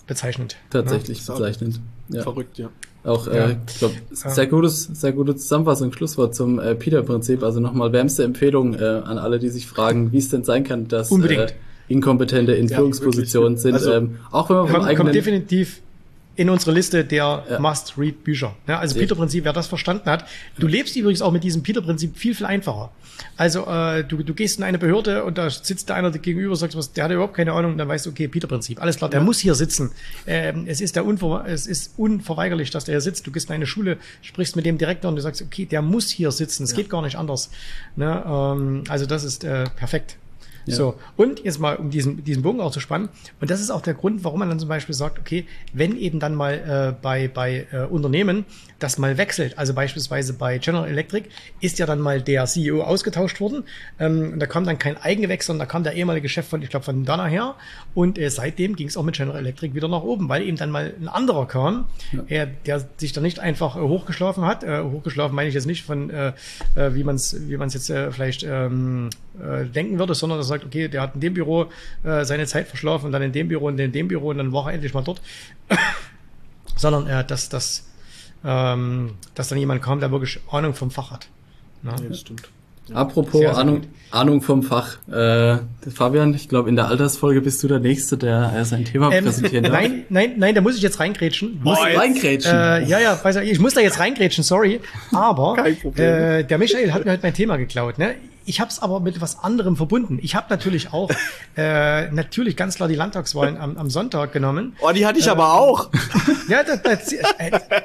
bezeichnend. Tatsächlich ne? bezeichnend. Ja. Verrückt, ja. Auch, äh, ja. ich glaube, sehr gutes, sehr gute Zusammenfassung, Schlusswort zum äh, Peter-Prinzip. Also nochmal wärmste Empfehlung äh, an alle, die sich fragen, wie es denn sein kann, dass Unbedingt. Äh, Inkompetente in ja, Führungspositionen sind. Also, ähm, auch wenn man vom kommt, eigenen kommt definitiv in unsere Liste der ja. Must-Read-Bücher. Ja, also Peter-Prinzip, wer das verstanden hat. Du lebst übrigens auch mit diesem Peter-Prinzip viel, viel einfacher. Also äh, du, du gehst in eine Behörde und da sitzt da einer gegenüber, sagst was, der hat überhaupt keine Ahnung, dann weißt du, okay, Peter-Prinzip, alles klar, der ja. muss hier sitzen. Ähm, es ist der Unver es ist unverweigerlich, dass der hier sitzt. Du gehst in eine Schule, sprichst mit dem Direktor und du sagst, okay, der muss hier sitzen, es geht gar nicht anders. Ne? Ähm, also das ist äh, perfekt. So, und jetzt mal, um diesen, diesen Bogen auch zu spannen, und das ist auch der Grund, warum man dann zum Beispiel sagt, okay, wenn eben dann mal äh, bei, bei äh, Unternehmen das mal wechselt, also beispielsweise bei General Electric ist ja dann mal der CEO ausgetauscht worden, ähm, und da kam dann kein Eigengewächs, sondern da kam der ehemalige Chef von, ich glaube, von Dana her, und äh, seitdem ging es auch mit General Electric wieder nach oben, weil eben dann mal ein anderer kam, äh, der sich da nicht einfach äh, hochgeschlafen hat, äh, hochgeschlafen meine ich jetzt nicht von, wie man es wie man's jetzt vielleicht ähm, äh, denken würde, sondern er sagt, okay, der hat in dem Büro äh, seine Zeit verschlafen und dann in dem Büro und in dem Büro und dann war er endlich mal dort. sondern äh, dass, dass, ähm, dass dann jemand kam, der wirklich Ahnung vom Fach hat. Ne? Ja, das stimmt. Apropos Sehr, sehr Ahnung, gut. Ahnung vom Fach. Äh, Fabian, ich glaube, in der Altersfolge bist du der Nächste, der äh, sein Thema Ähm, präsentieren darf. nein, nein, nein, da muss ich jetzt reingrätschen. Muss jetzt- reingrätschen. Äh, ja, ja, ich, ich muss da jetzt reingrätschen, sorry. Aber Kein Problem. äh, der Michael hat mir halt mein Thema geklaut. Ne? Ich habe es aber mit was anderem verbunden. Ich habe natürlich auch äh, natürlich ganz klar die Landtagswahlen am, am Sonntag genommen. Oh, die hatte ich aber auch. Ja, das, das, äh,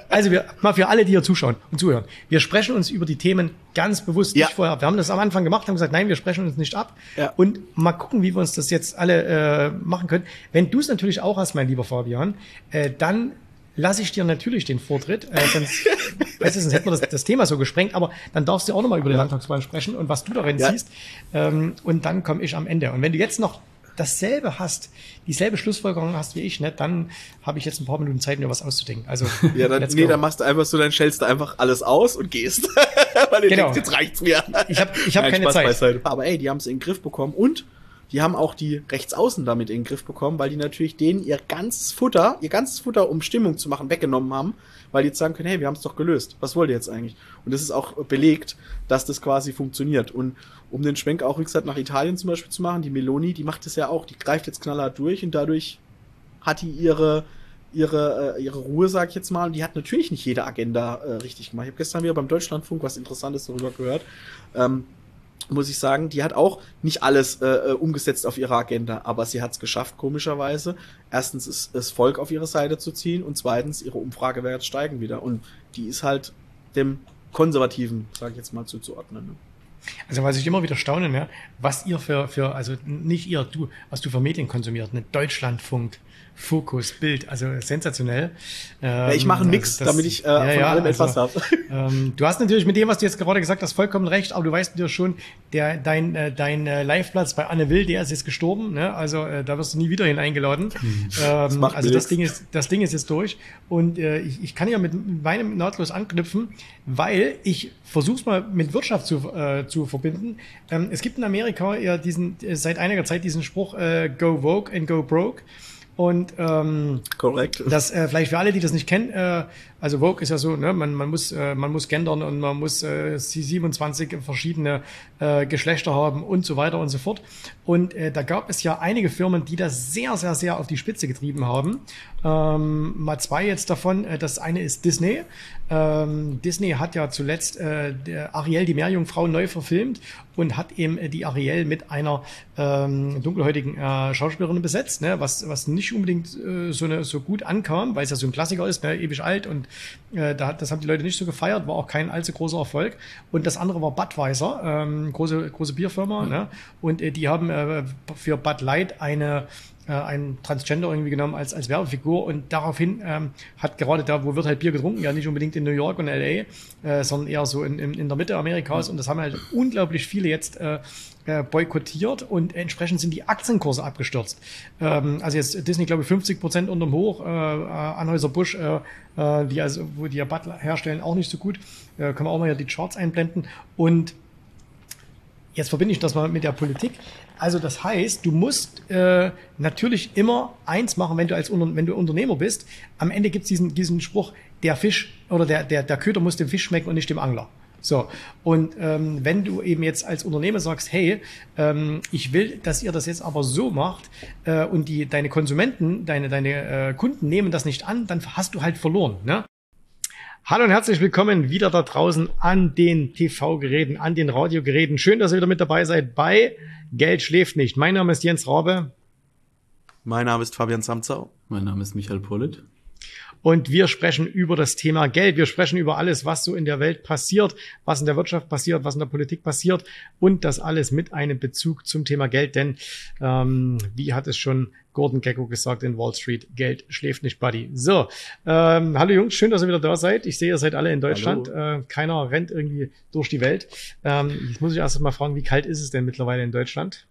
also wir, mal für alle, die hier zuschauen und zuhören. Wir sprechen uns über die Themen ganz bewusst Ja. nicht vorher. ab. Wir haben das am Anfang gemacht, haben gesagt, nein, wir sprechen uns nicht ab. Ja. Und mal gucken, wie wir uns das jetzt alle äh, machen können. Wenn du es natürlich auch hast, mein lieber Fabian, äh, dann lasse ich dir natürlich den Vortritt. Äh, sonst, weißt du, sonst hätten wir das, das Thema so gesprengt. Aber dann darfst du auch nochmal über die Landtagswahl sprechen und was du darin Ja. siehst. Ähm, und dann komme ich am Ende. Und wenn du jetzt noch dasselbe hast, dieselbe Schlussfolgerung hast wie ich, ne, dann habe ich jetzt ein paar Minuten Zeit, mir was auszudenken. Also, Ja, dann, nee, dann machst du einfach so, dann stellst du einfach alles aus und gehst. Weil du Genau. denkst, jetzt reicht's mir. Ich hab- ich hab Nein, keine Spaß Zeit. beiseite. Aber ey, die haben es in den Griff bekommen und die haben auch die Rechtsaußen damit in den Griff bekommen, weil die natürlich denen ihr ganzes Futter, ihr ganzes Futter, um Stimmung zu machen, weggenommen haben, weil die jetzt sagen können, hey, wir haben es doch gelöst. Was wollt ihr jetzt eigentlich? Und das ist auch belegt, dass das quasi funktioniert. Und um den Schwenk auch, wie gesagt, nach Italien zum Beispiel zu machen, die Meloni, die macht das ja auch, die greift jetzt knallhart durch und dadurch hat die ihre ihre, äh, ihre Ruhe, sag ich jetzt mal. Und die hat natürlich nicht jede Agenda äh, richtig gemacht. Ich habe gestern wieder beim Deutschlandfunk was Interessantes darüber gehört. Ähm, muss ich sagen, die hat auch nicht alles äh, äh, umgesetzt auf ihrer Agenda, aber sie hat es geschafft, komischerweise. Erstens ist das Volk auf ihre Seite zu ziehen und zweitens ihre Umfragewerte steigen wieder. Und die ist halt dem Konservativen, sage ich jetzt mal, zuzuordnen. Ne? Also was ich immer wieder staune, ne, was ihr für, für, also nicht ihr, du, was du für Medien konsumiert, ne, Deutschlandfunk, Fokus, Bild, also sensationell. Ja, ich mache einen Mix, damit ich äh, von allem etwas habe. Ähm, du hast natürlich mit dem, was du jetzt gerade gesagt hast, vollkommen recht, aber du weißt ja schon, der, dein, äh, dein äh, Live-Platz bei Anne Will, der ist jetzt gestorben, ne? also äh, da wirst du nie wieder hin eingeladen. Ähm, also das. Ding, ist, das Ding ist jetzt durch und äh, ich, ich kann ja mit meinem nahtlos anknüpfen, weil ich versuche es mal mit Wirtschaft zu, äh, zu verbinden. Ähm, es gibt in Amerika ja diesen, äh, seit einiger Zeit diesen Spruch, äh, go woke and go broke. Und ähm, Korrekt. das äh, vielleicht für alle, die das nicht kennen, äh, also Vogue ist ja so, ne, man, man muss äh, man muss gendern und man muss äh, 27 verschiedene äh, Geschlechter haben und so weiter und so fort. Und äh, da gab es ja einige Firmen, die das sehr sehr sehr auf die Spitze getrieben haben. Ähm, mal zwei jetzt davon. Äh, das eine ist Disney. Ähm, Disney hat ja zuletzt äh, Ariel die Meerjungfrau neu verfilmt und hat eben äh, die Ariel mit einer ähm, dunkelhäutigen äh, Schauspielerin besetzt, ne, was was nicht unbedingt äh, so eine so gut ankam, weil es ja so ein Klassiker ist, ne, ewig alt und äh, da, hat- das haben die Leute nicht so gefeiert, war auch kein allzu großer Erfolg. Und das andere war Budweiser, ähm, große große Bierfirma, ne, und äh, die haben äh, für Bud Light eine äh, einen Transgender irgendwie genommen als, als Werbefigur und daraufhin ähm, hat gerade da, wo wird halt Bier getrunken, ja nicht unbedingt in New York und LA, äh, sondern eher so in, in, in der Mitte Amerikas und das haben halt unglaublich viele jetzt äh, äh, boykottiert und entsprechend sind die Aktienkurse abgestürzt. Ähm, also jetzt Disney, glaube ich, 50 Prozent unterm Hoch, äh, äh, Anhäuser Busch, äh, äh, die also, wo die ja Butler herstellen, auch nicht so gut. Äh, können wir auch mal hier die Charts einblenden und Jetzt verbinde ich das mal mit der Politik. Also das heißt, du musst äh, natürlich immer eins machen, wenn du als wenn du Unternehmer bist. Am Ende gibt's diesen, diesen Spruch, der Fisch oder der, der, der Köder muss dem Fisch schmecken und nicht dem Angler. So, und ähm, wenn du eben jetzt als Unternehmer sagst, hey, ähm, ich will, dass ihr das jetzt aber so macht äh, und die, deine Konsumenten, deine, deine äh, Kunden nehmen das nicht an, dann hast du halt verloren. Ne? Hallo und herzlich willkommen wieder da draußen an den TV-Geräten, an den Radiogeräten. Schön, dass ihr wieder mit dabei seid bei Geld schläft nicht. Mein Name ist Jens Rabe Mein Name ist Fabian Samzau. Mein Name ist Michael Polit. Und wir sprechen über das Thema Geld. Wir sprechen über alles, was so in der Welt passiert, was in der Wirtschaft passiert, was in der Politik passiert und das alles mit einem Bezug zum Thema Geld. Denn ähm, wie hat es schon Gordon Gecko gesagt in Wall Street, Geld schläft nicht, Buddy. So, ähm, hallo Jungs, schön, dass ihr wieder da seid. Ich sehe, ihr seid alle in Deutschland. Äh, keiner rennt irgendwie durch die Welt. Ähm, jetzt muss ich erst mal fragen, wie kalt ist es denn mittlerweile in Deutschland?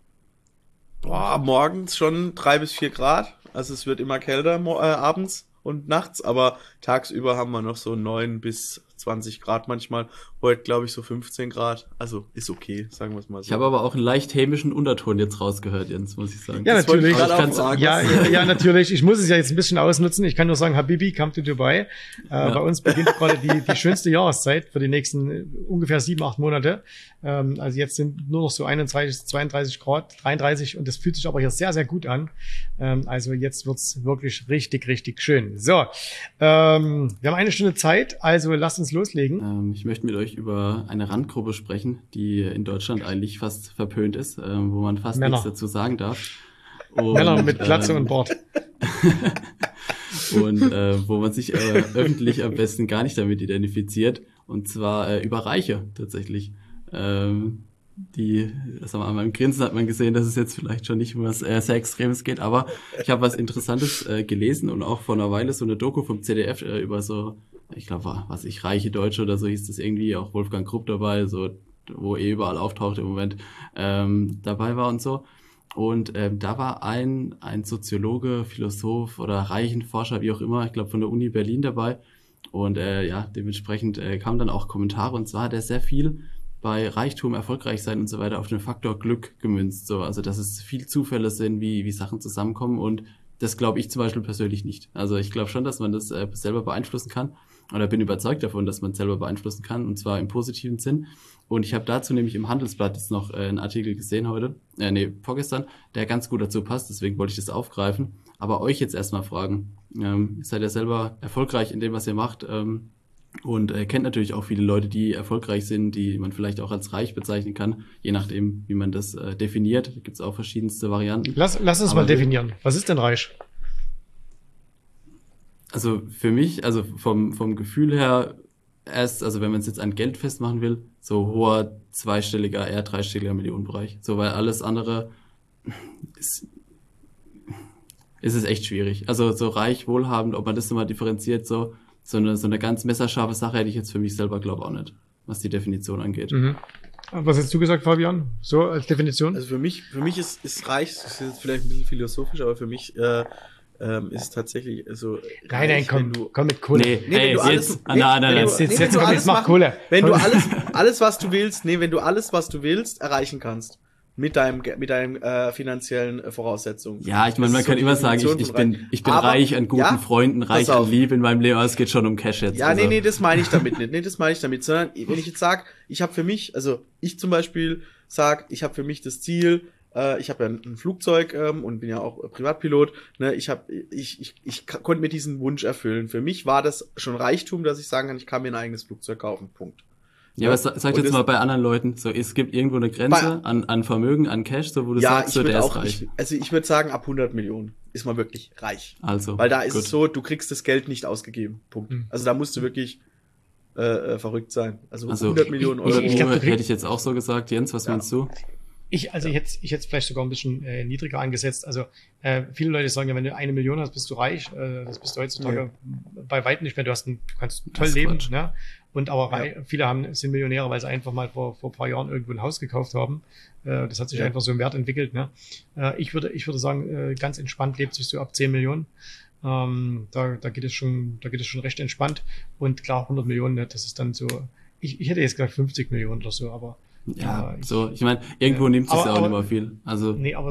Boah, morgens schon drei bis vier Grad. Also es wird immer kälter äh, abends und nachts, aber tagsüber haben wir noch so neun bis 20 Grad manchmal. Heute glaube ich so 15 Grad. Also ist okay, sagen wir es mal so. Ich habe aber auch einen leicht hämischen Unterton jetzt rausgehört, Jens, muss ich sagen. Ja, Das natürlich. ich ja, ja, ja, natürlich. Ich muss es ja jetzt ein bisschen ausnutzen. Ich kann nur sagen, Habibi, come to Dubai. Äh, Bei uns beginnt gerade die, die schönste Jahreszeit für die nächsten äh, ungefähr sieben, acht Monate. Ähm, also jetzt sind nur noch so 31, 32 Grad, 33 und das fühlt sich aber hier sehr, sehr gut an. Ähm, also jetzt wird's wirklich richtig, richtig schön. So, ähm, wir haben eine Stunde Zeit, also lasst uns loslegen. Ähm, ich möchte mit euch über eine Randgruppe sprechen, die in Deutschland eigentlich fast verpönt ist, ähm, wo man fast Männer. nichts dazu sagen darf. Und, Männer mit Glatze ähm, und Bart. und äh, wo man sich äh, öffentlich am besten gar nicht damit identifiziert. Und zwar äh, über Reiche tatsächlich. Ähm, die, wir an meinem Grinsen hat man gesehen, dass es jetzt vielleicht schon nicht um was äh, sehr Extremes geht, aber ich habe was Interessantes äh, gelesen und auch vor einer Weile so eine Doku vom ZDF äh, über so, ich glaube, was ich, reiche Deutsche oder so hieß das irgendwie, auch Wolfgang Krupp dabei, so, wo eh überall auftaucht im Moment, ähm, dabei war und so. Und ähm, da war ein, ein Soziologe, Philosoph oder Reichenforscher, wie auch immer, ich glaube von der Uni Berlin dabei. Und äh, ja, dementsprechend äh, kamen dann auch Kommentare und zwar hat er sehr viel bei Reichtum, erfolgreich sein und so weiter auf den Faktor Glück gemünzt. So, also dass es viel Zufälle sind, wie, wie Sachen zusammenkommen und das glaube ich zum Beispiel persönlich nicht. Also ich glaube schon, dass man das äh, selber beeinflussen kann oder bin überzeugt davon, dass man selber beeinflussen kann und zwar im positiven Sinn. Und ich habe dazu nämlich im Handelsblatt jetzt noch äh, einen Artikel gesehen heute, äh, nee, vorgestern, der ganz gut dazu passt, deswegen wollte ich das aufgreifen. Aber euch jetzt erstmal fragen, ähm, ihr seid ja selber erfolgreich in dem, was ihr macht ähm, und äh, kennt natürlich auch viele Leute, die erfolgreich sind, die man vielleicht auch als reich bezeichnen kann, je nachdem, wie man das äh, definiert. Da gibt es auch verschiedenste Varianten. Lass, lass uns Aber mal definieren. Was ist denn reich? Also für mich, also vom, vom Gefühl her, erst, also wenn man es jetzt an Geld festmachen will, so hoher zweistelliger, eher dreistelliger Millionenbereich. So, weil alles andere ist, ist es echt schwierig. Also so reich, wohlhabend, ob man das nochmal differenziert, so, so eine, so eine ganz messerscharfe Sache hätte ich jetzt für mich selber, glaube auch nicht, was die Definition angeht. Mhm. Was hast du gesagt, Fabian? So als Definition? Also für mich, für mich ist, ist reich, das ist jetzt vielleicht ein bisschen philosophisch, aber für mich äh, ähm, ist tatsächlich so. nein, nein, komm, du, komm mit Kohle. Nee, Nee, wenn ey, du jetzt, alles- jetzt, nee, na, na, wenn na, du- jetzt, jetzt, mach Kohle. Wenn du alles, alles, was du willst, nee, wenn du alles, was du willst, erreichen kannst. Mit deinem, mit deinem äh, finanziellen äh, Voraussetzungen. Ja, ich meine, man kann so immer sagen, ich, ich bin, reich. ich bin Aber- reich an guten ja, Freunden, reich an. Liebe in meinem Leben, aber es geht schon um Cash jetzt. Ja, also. nee, nee, das meine ich damit nicht. Nee, das meine ich damit, sondern wenn ich jetzt sage, ich habe für mich, also ich zum Beispiel sag, ich habe für mich das Ziel, äh, ich habe ja ein, Flugzeug ähm, und bin ja auch Privatpilot, ne, ich habe ich, ich, ich konnte mir diesen Wunsch erfüllen. Für mich war das schon Reichtum, dass ich sagen kann, ich kann mir ein eigenes Flugzeug kaufen. Punkt. Ja, aber sag jetzt das- mal bei anderen Leuten, so es gibt irgendwo eine Grenze Bei- an, an Vermögen, an Cash, so wo du ja, sagst, ich so der würde ist auch, reich. ich, also ich würde sagen, ab 100 Millionen ist man wirklich reich. also, Weil da ist gut. es so, du kriegst das Geld nicht ausgegeben. Punkt. Mhm. Also da musst du wirklich äh, äh, verrückt sein. Also, Also, 100 Millionen ich- Euro. ich glaub, du kriegst- hätte ich jetzt auch so gesagt. Jens, was Ja. meinst du? Ich, also ich hätte ich hätte es vielleicht sogar ein bisschen äh, niedriger angesetzt. Also äh, viele Leute sagen ja, wenn du eine Million hast, bist du reich. Äh, das bist du heutzutage bei weitem nicht mehr. Du hast ein, du kannst toll leben. Quatsch. Ne? Und aber rei- viele haben, sind Millionäre, weil sie einfach mal vor, vor ein paar Jahren irgendwo ein Haus gekauft haben. Äh, das hat sich Ja. einfach so im Wert entwickelt. Ne? Äh, ich würde ich würde sagen, äh, ganz entspannt lebt sich so ab 10 Millionen. Ähm, da, da geht es schon, da geht es schon recht entspannt. Und klar, 100 Millionen, ne, das ist dann so. Ich, ich hätte jetzt gesagt 50 Millionen oder so, aber Ja, ich- so, ich meine, irgendwo Ja. nimmt es ja auch nicht mehr viel. Also, Nee, aber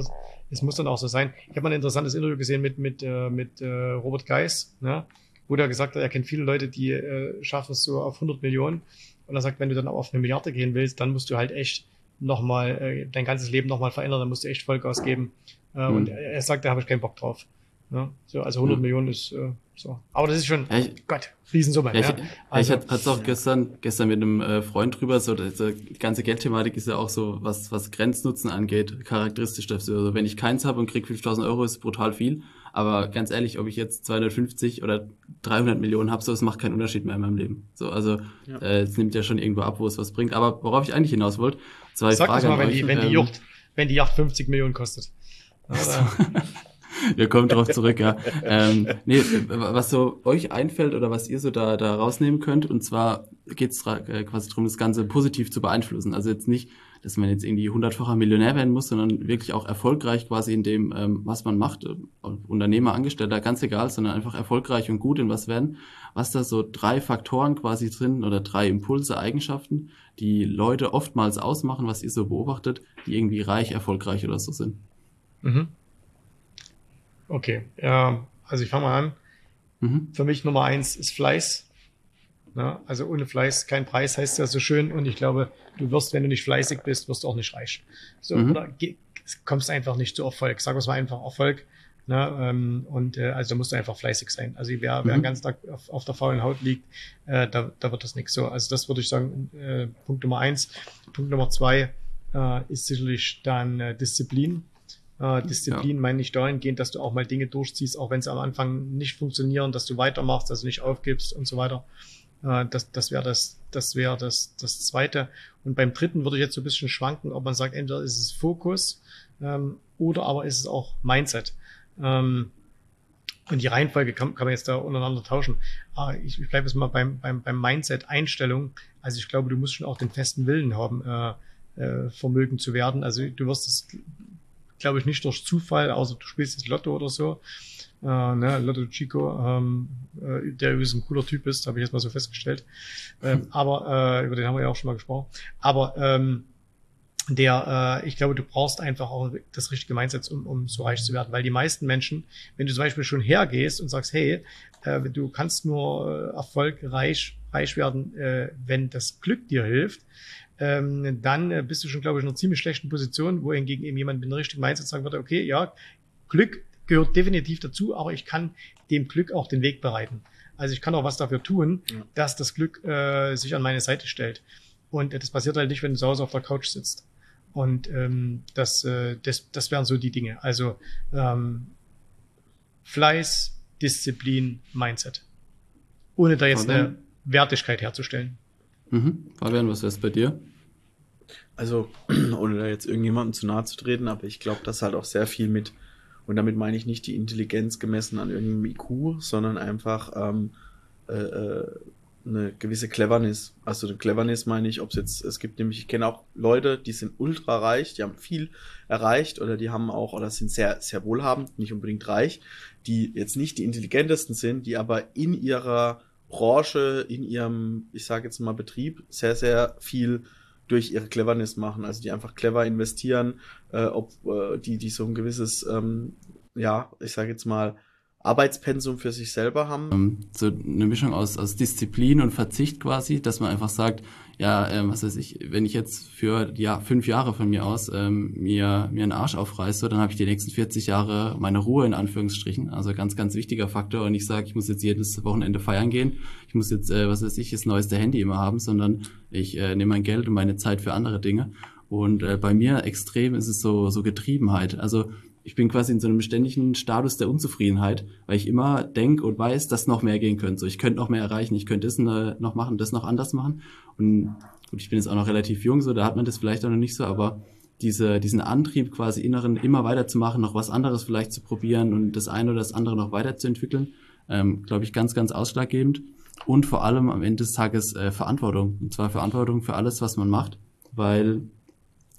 es- muss dann auch so sein. Ich habe mal ein interessantes Interview gesehen mit, mit, äh, mit äh, Robert Geis, ne? wo der gesagt hat, er kennt viele Leute, die äh, schaffen es so auf 100 Millionen. Und er sagt, wenn du dann auf eine Milliarde gehen willst, dann musst du halt echt nochmal äh, dein ganzes Leben nochmal verändern, dann musst du echt Vollgas geben. Äh, Mhm. Und er er sagt, da habe ich keinen Bock drauf. Ja, so, also 100 Ja. Millionen ist äh, so. Aber das ist schon, Ja, ich- Gott, Riesensumme. Ja, ich, ja. ich Also, hatte es auch gestern, gestern mit einem äh, Freund drüber, so diese die ganze Geldthematik ist ja auch so, was, was Grenznutzen angeht, charakteristisch dafür. Also wenn ich keins habe und krieg 5000 Euro, ist brutal viel. Aber ganz ehrlich, ob ich jetzt 250 oder 300 Millionen habe, so, es macht keinen Unterschied mehr in meinem Leben. So, also Ja. äh, es nimmt ja schon irgendwo ab, wo es was bringt. Aber worauf ich eigentlich hinaus wollte, die sag das Frage mal, wenn euch, die, wenn die ähm, Yacht, wenn die Yacht 50 Millionen kostet. Oder, Wir kommen drauf zurück, ja. Ähm, nee, was so euch einfällt oder was ihr so da, da rausnehmen könnt, und zwar geht es äh, quasi darum, das Ganze positiv zu beeinflussen. Also jetzt nicht, dass man jetzt irgendwie hundertfacher Millionär werden muss, sondern wirklich auch erfolgreich quasi in dem, ähm, was man macht, äh, Unternehmer, Angestellter, ganz egal, sondern einfach erfolgreich und gut in was werden. Was da so drei Faktoren quasi drin oder drei Impulse, Eigenschaften, die Leute oftmals ausmachen, was ihr so beobachtet, die irgendwie reich, erfolgreich oder so sind. mhm. Okay, ja, also ich fange mal an. Mhm. Für mich Nummer eins ist Fleiß. Na, also ohne Fleiß kein Preis heißt ja so schön. Und ich glaube, du wirst, wenn du nicht fleißig bist, wirst du auch nicht reich. So, Mhm. oder kommst einfach nicht zu Erfolg. Sagen wir es mal einfach Erfolg. Na, ähm, und äh, also da musst du einfach fleißig sein. Also wer, wer Mhm. den ganzen Tag auf, auf der faulen Haut liegt, äh, da, da wird das nichts. So, also das würde ich sagen, äh, Punkt Nummer eins. Punkt Nummer zwei äh, ist sicherlich dann äh, Disziplin. Äh, Disziplin meine ich dahingehend, dass du auch mal Dinge durchziehst, auch wenn sie am Anfang nicht funktionieren, dass du weitermachst, dass du nicht aufgibst und so weiter. Äh, das das wäre das, das wäre das, das zweite. Und beim dritten würde ich jetzt so ein bisschen schwanken, ob man sagt, entweder ist es Fokus ähm, oder aber ist es auch Mindset. Ähm, und die Reihenfolge kann, kann man jetzt da untereinander tauschen. Aber ich, ich bleibe jetzt mal beim, beim, beim Mindset-Einstellung. Also ich glaube, du musst schon auch den festen Willen haben, äh, äh, Vermögen zu werden. Also du wirst es, glaube ich, nicht durch Zufall, außer du spielst jetzt Lotto oder so. Äh, ne, Lotto Chico, ähm, äh, der übrigens ein cooler Typ ist, habe ich jetzt mal so festgestellt. Ähm, aber äh, über den haben wir ja auch schon mal gesprochen. Aber ähm, der, äh, ich glaube, du brauchst einfach auch das richtige Mindset, um, um so reich zu werden. Weil die meisten Menschen, wenn du zum Beispiel schon hergehst und sagst, hey, äh, du kannst nur äh, erfolgreich reich werden, äh, wenn das Glück dir hilft, ähm, dann äh, bist du schon, glaube ich, in einer ziemlich schlechten Position, wohingegen eben jemand mit einem richtigen Mindset sagen würde, okay, ja, Glück gehört definitiv dazu, aber ich kann dem Glück auch den Weg bereiten. Also ich kann auch was dafür tun, Ja. dass das Glück äh, sich an meine Seite stellt. Und äh, das passiert halt nicht, wenn du zu Hause auf der Couch sitzt. Und ähm, das, äh, das, das wären so die Dinge. Also ähm, Fleiß, Disziplin, Mindset. Ohne da jetzt eine Wertigkeit herzustellen. Mhm. Fabian, was wär's bei dir? Also, ohne da jetzt irgendjemandem zu nahe zu treten, aber ich glaube, das halt auch sehr viel mit, und damit meine ich nicht die Intelligenz gemessen an irgendeinem IQ, sondern einfach ähm, äh, äh, eine gewisse Cleverness. Also eine Cleverness meine ich, ob es jetzt, es gibt nämlich, ich kenne auch Leute, die sind ultra reich, die haben viel erreicht oder die haben auch, oder sind sehr, sehr wohlhabend, nicht unbedingt reich, die jetzt nicht die intelligentesten sind, die aber in ihrer Branche, in ihrem, ich sage jetzt mal Betrieb, sehr, sehr viel durch ihre Cleverness machen, also die einfach clever investieren, äh, ob äh, die, die so ein gewisses, ähm, ja, ich sage jetzt mal, Arbeitspensum für sich selber haben. Ähm, so eine Mischung aus, aus Disziplin und Verzicht quasi, dass man einfach sagt, ja, ähm, was weiß ich, wenn ich jetzt für ja, fünf Jahre von mir aus ähm, mir, mir einen Arsch aufreiße, dann habe ich die nächsten 40 Jahre meine Ruhe in Anführungsstrichen. Also ganz, ganz wichtiger Faktor. Und ich sage, ich muss jetzt jedes Wochenende feiern gehen, ich muss jetzt, äh, was weiß ich, das neueste Handy immer haben, sondern ich äh, nehme mein Geld und meine Zeit für andere Dinge. Und äh, bei mir extrem ist es so, so Getriebenheit. Also ich bin quasi in so einem ständigen Status der Unzufriedenheit, weil ich immer denke und weiß, dass noch mehr gehen könnte. So, ich könnte noch mehr erreichen, ich könnte das äh, noch machen, das noch anders machen. Und gut, ich bin jetzt auch noch relativ jung, so da hat man das vielleicht auch noch nicht so, aber diese, diesen Antrieb quasi inneren immer weiterzumachen, noch was anderes vielleicht zu probieren und das eine oder das andere noch weiterzuentwickeln, ähm, glaube ich, ganz, ganz ausschlaggebend. Und vor allem am Ende des Tages äh, Verantwortung. Und zwar Verantwortung für alles, was man macht, weil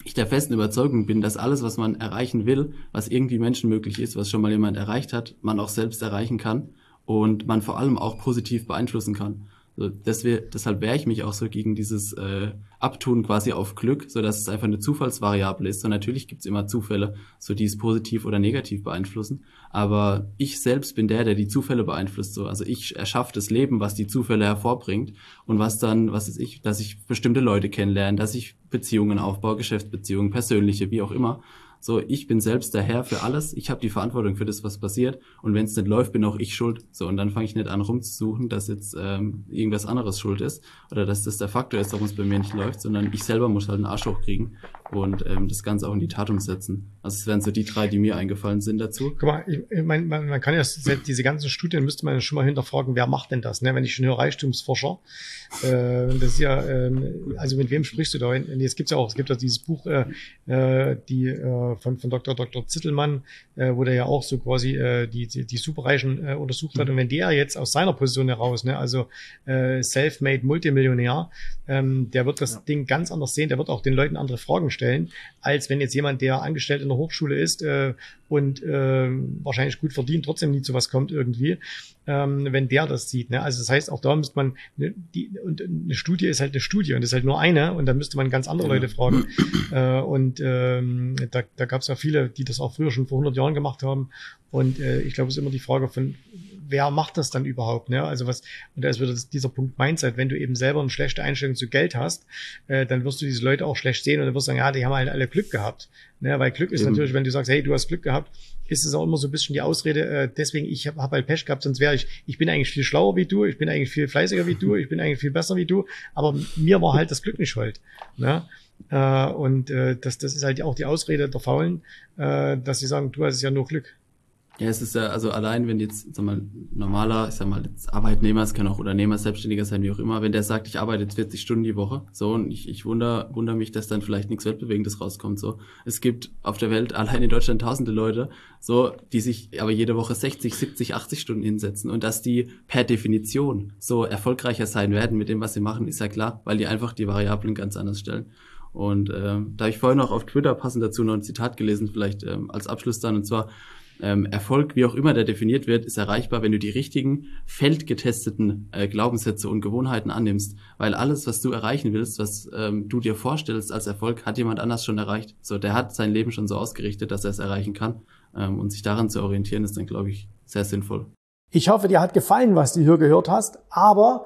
ich der festen Überzeugung bin, dass alles, was man erreichen will, was irgendwie menschenmöglich ist, was schon mal jemand erreicht hat, man auch selbst erreichen kann und man vor allem auch positiv beeinflussen kann. So, deswegen, deshalb wehre ich mich auch so gegen dieses äh, Abtun quasi auf Glück, so dass es einfach eine Zufallsvariable ist. Und natürlich gibt's immer Zufälle, so die es positiv oder negativ beeinflussen. Aber ich selbst bin der, der die Zufälle beeinflusst. So, also ich erschaffe das Leben, was die Zufälle hervorbringt und was dann, was ist ich, dass ich bestimmte Leute kennenlerne, dass ich Beziehungen aufbaue, Geschäftsbeziehungen, persönliche, wie auch immer. So, ich bin selbst der Herr für alles. Ich habe die Verantwortung für das, was passiert. Und wenn es nicht läuft, bin auch ich schuld. So, und dann fange ich nicht an rumzusuchen, dass jetzt ähm, irgendwas anderes schuld ist oder dass das der Faktor ist, warum es bei mir nicht läuft, sondern ich selber muss halt einen Arsch hochkriegen und ähm, das Ganze auch in die Tat umsetzen. Also es wären so die drei, die mir eingefallen sind dazu. Guck mal, ich, mein, man, man kann ja diese ganzen Studien müsste man schon mal hinterfragen, wer macht denn das? Ne? Wenn ich schon höre Reichtumsforscher, äh, das ist ja, äh, also mit wem sprichst du da? Jetzt gibt's ja auch, es gibt ja dieses Buch, äh, äh, die äh, von, von Dr. Dr. Zittelmann, äh, wo der ja auch so quasi äh, die, die, die Superreichen äh, untersucht hat. Und wenn der jetzt aus seiner Position heraus, ne, also äh, self-made Multimillionär, ähm, der wird das ja. Ding ganz anders sehen, der wird auch den Leuten andere Fragen stellen, als wenn jetzt jemand, der angestellt in der Hochschule ist äh, und äh, wahrscheinlich gut verdient, trotzdem nie zu was kommt irgendwie, ähm, wenn der das sieht. Ne? Also das heißt, auch da müsste man, ne, die, und eine Studie ist halt eine Studie und ist halt nur eine und da müsste man ganz andere Leute fragen. Äh, und ähm, da, da gab es ja viele, die das auch früher schon vor 100 Jahren gemacht haben. Und äh, ich glaube, es ist immer die Frage von, wer macht das dann überhaupt? Ne? Also was, und da ist wieder dieser Punkt Mindset, wenn du eben selber eine schlechte Einstellung zu Geld hast, äh, dann wirst du diese Leute auch schlecht sehen und dann wirst du sagen, ja, die haben halt alle Glück gehabt. Ne? Weil Glück ist eben. natürlich, wenn du sagst, hey, du hast Glück gehabt, ist es auch immer so ein bisschen die Ausrede, äh, deswegen, ich habe hab halt Pech gehabt, sonst wäre ich, ich bin eigentlich viel schlauer wie du, ich bin eigentlich viel fleißiger wie du, ich bin eigentlich viel besser wie du, aber mir war halt das Glück nicht schuld. Ne? Äh, und äh, das, das ist halt auch die Ausrede der Faulen, äh, dass sie sagen, du hast ja nur Glück. Ja, es ist ja, also allein, wenn jetzt, sag mal, normaler, ich sag mal, Arbeitnehmer, es kann auch Unternehmer, Selbstständiger sein, wie auch immer, wenn der sagt, ich arbeite jetzt 40 Stunden die Woche, so, und ich, ich wunder, wunder mich, dass dann vielleicht nichts Weltbewegendes rauskommt, so. Es gibt auf der Welt, allein in Deutschland tausende Leute, so, die sich aber jede Woche 60, 70, 80 Stunden hinsetzen und dass die per Definition so erfolgreicher sein werden mit dem, was sie machen, ist ja klar, weil die einfach die Variablen ganz anders stellen. Und äh, da habe ich vorhin noch auf Twitter passend dazu noch ein Zitat gelesen, vielleicht ähm, als Abschluss dann, und zwar, ähm, Erfolg, wie auch immer der definiert wird, ist erreichbar, wenn du die richtigen, feldgetesteten äh, Glaubenssätze und Gewohnheiten annimmst. Weil alles, was du erreichen willst, was ähm, du dir vorstellst als Erfolg, hat jemand anders schon erreicht. So, der hat sein Leben schon so ausgerichtet, dass er es erreichen kann. Ähm, und sich daran zu orientieren, ist dann, glaube ich, sehr sinnvoll. Ich hoffe, dir hat gefallen, was du hier gehört hast, aber